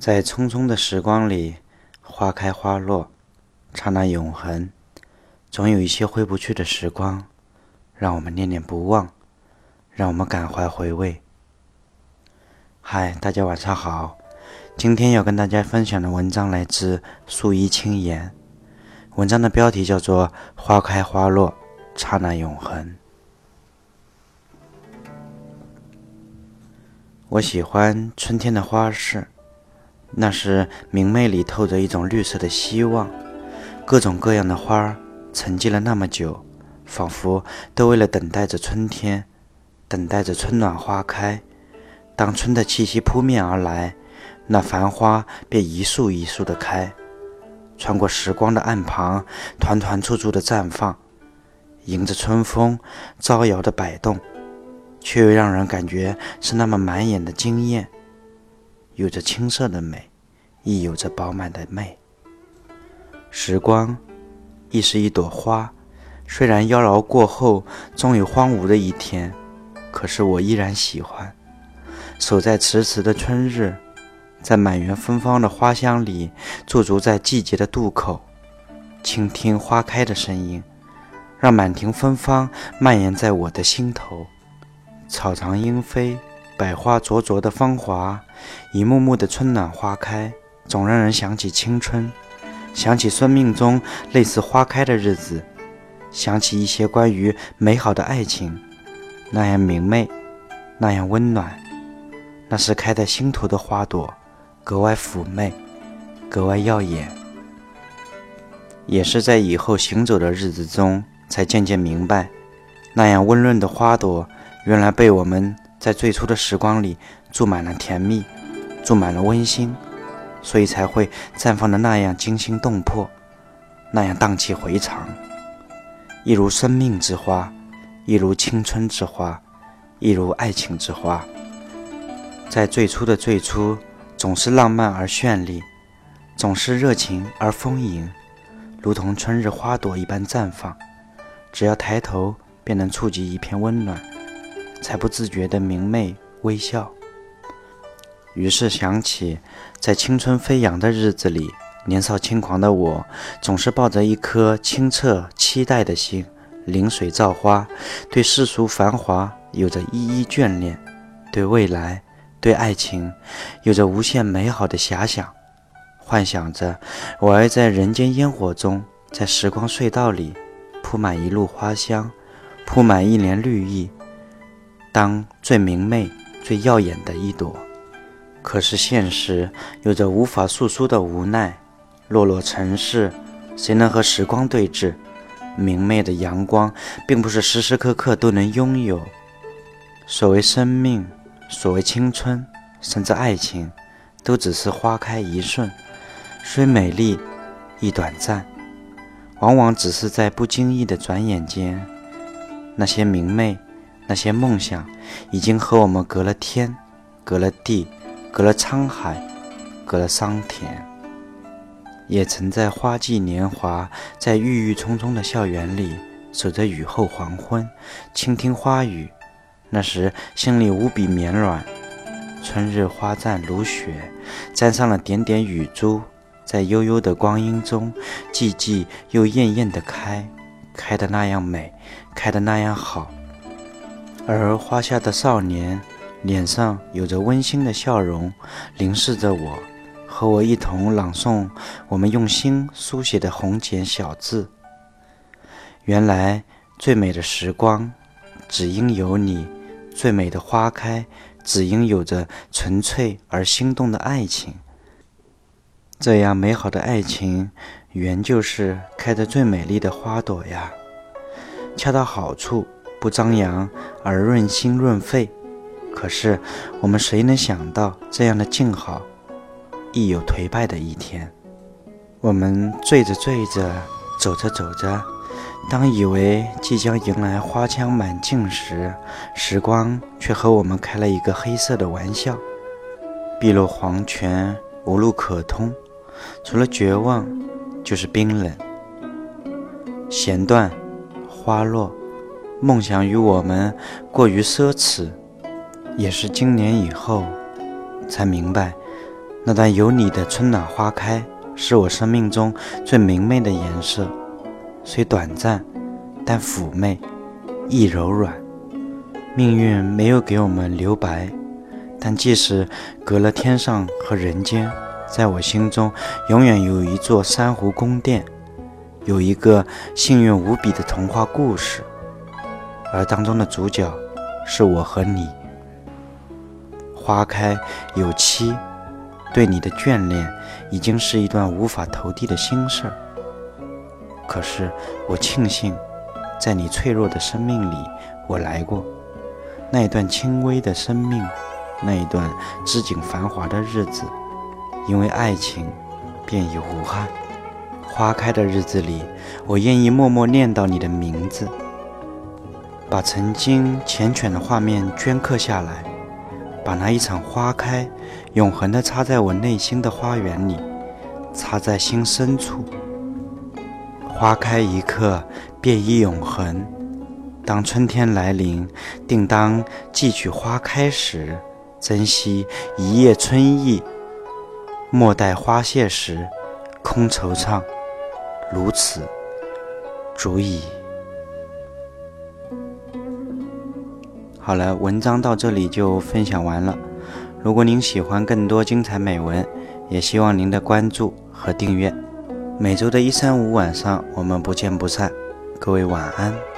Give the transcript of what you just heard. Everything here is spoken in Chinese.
在匆匆的时光里，花开花落，刹那永恒。总有一些挥不去的时光，让我们念念不忘，让我们感怀回味。嗨，大家晚上好，今天要跟大家分享的文章来自素衣青言，文章的标题叫做《花开花落，刹那永恒》。我喜欢春天的花市，那是明媚里透着一种绿色的希望。各种各样的花儿沉寂了那么久，仿佛都为了等待着春天，等待着春暖花开。当春的气息扑面而来，那繁花便一束一束的开，穿过时光的岸旁，团团簇簇的绽放，迎着春风招摇的摆动。却又让人感觉是那么满眼的惊艳，有着青涩的美，亦有着饱满的媚。时光亦是一朵花，虽然妖娆过后终有荒芜的一天，可是我依然喜欢。守在迟迟的春日，在满园芬芳的花香里驻足在季节的渡口，倾听花开的声音，让满庭芬芳蔓延在我的心头。草长莺飞，百花灼灼的芳华，一幕幕的春暖花开，总让人想起青春，想起生命中类似花开的日子，想起一些关于美好的爱情，那样明媚，那样温暖。那是开在心头的花朵，格外妩媚，格外耀眼。也是在以后行走的日子中，才渐渐明白，那样温润的花朵。原来被我们在最初的时光里注满了甜蜜，注满了温馨，所以才会绽放的那样惊心动魄，那样荡气回肠。一如生命之花，一如青春之花，一如爱情之花，在最初的最初，总是浪漫而绚丽，总是热情而丰盈，如同春日花朵一般绽放。只要抬头，便能触及一片温暖。才不自觉的明媚微笑。于是想起，在青春飞扬的日子里，年少轻狂的我，总是抱着一颗清澈期待的心，临水照花，对世俗繁华有着依依眷恋，对未来，对爱情，有着无限美好的遐想，幻想着我要在人间烟火中，在时光隧道里，铺满一路花香，铺满一帘绿意。当最明媚、最耀眼的一朵，可是现实有着无法诉说的无奈。落落尘世，谁能和时光对峙？明媚的阳光，并不是时时刻刻都能拥有。所谓生命，所谓青春，甚至爱情，都只是花开一瞬，虽美丽，亦短暂。往往只是在不经意的转眼间，那些明媚。那些梦想已经和我们隔了天，隔了地，隔了沧海，隔了桑田。也曾在花季年华，在郁郁葱葱的校园里，守着雨后黄昏，倾听花语。那时心里无比绵软。春日花绽如雪，沾上了点点雨珠，在悠悠的光阴中，寂寂又艳艳的开，开的那样美，开的那样好。而花下的少年，脸上有着温馨的笑容，凝视着我，和我一同朗诵我们用心书写的红简小字。原来最美的时光，只因有你；最美的花开，只因有着纯粹而心动的爱情。这样美好的爱情，原就是开着最美丽的花朵呀，恰到好处。不张扬而润心润肺，可是我们谁能想到这样的静好，亦有颓败的一天？我们醉着醉着，走着走着，当以为即将迎来花香满径时，时光却和我们开了一个黑色的玩笑。碧落黄泉，无路可通，除了绝望，就是冰冷。弦断花落。梦想与我们过于奢侈，也是今年以后才明白，那段有你的春暖花开，是我生命中最明媚的颜色，虽短暂，但妩媚，亦柔软。命运没有给我们留白，但即使隔了天上和人间，在我心中永远有一座珊瑚宫殿，有一个幸运无比的童话故事，而当中的主角是我和你。花开有期。对你的眷恋，已经是一段无法投递的心事儿。可是我庆幸，在你脆弱的生命里，我来过。那一段轻微的生命，那一段织锦繁华的日子，因为爱情，便已无憾。花开的日子里，我愿意默默念叨你的名字，把曾经缱绻的画面镌刻下来。把那一场花开，永恒地插在我内心的花园里，插在心深处。花开一刻，便已永恒。当春天来临，定当记取花开时，珍惜一夜春意。莫待花谢时，空惆怅。如此，足矣。好了，文章到这里就分享完了。如果您喜欢更多精彩美文，也希望您的关注和订阅。每周的一三五晚上，我们不见不散。各位晚安。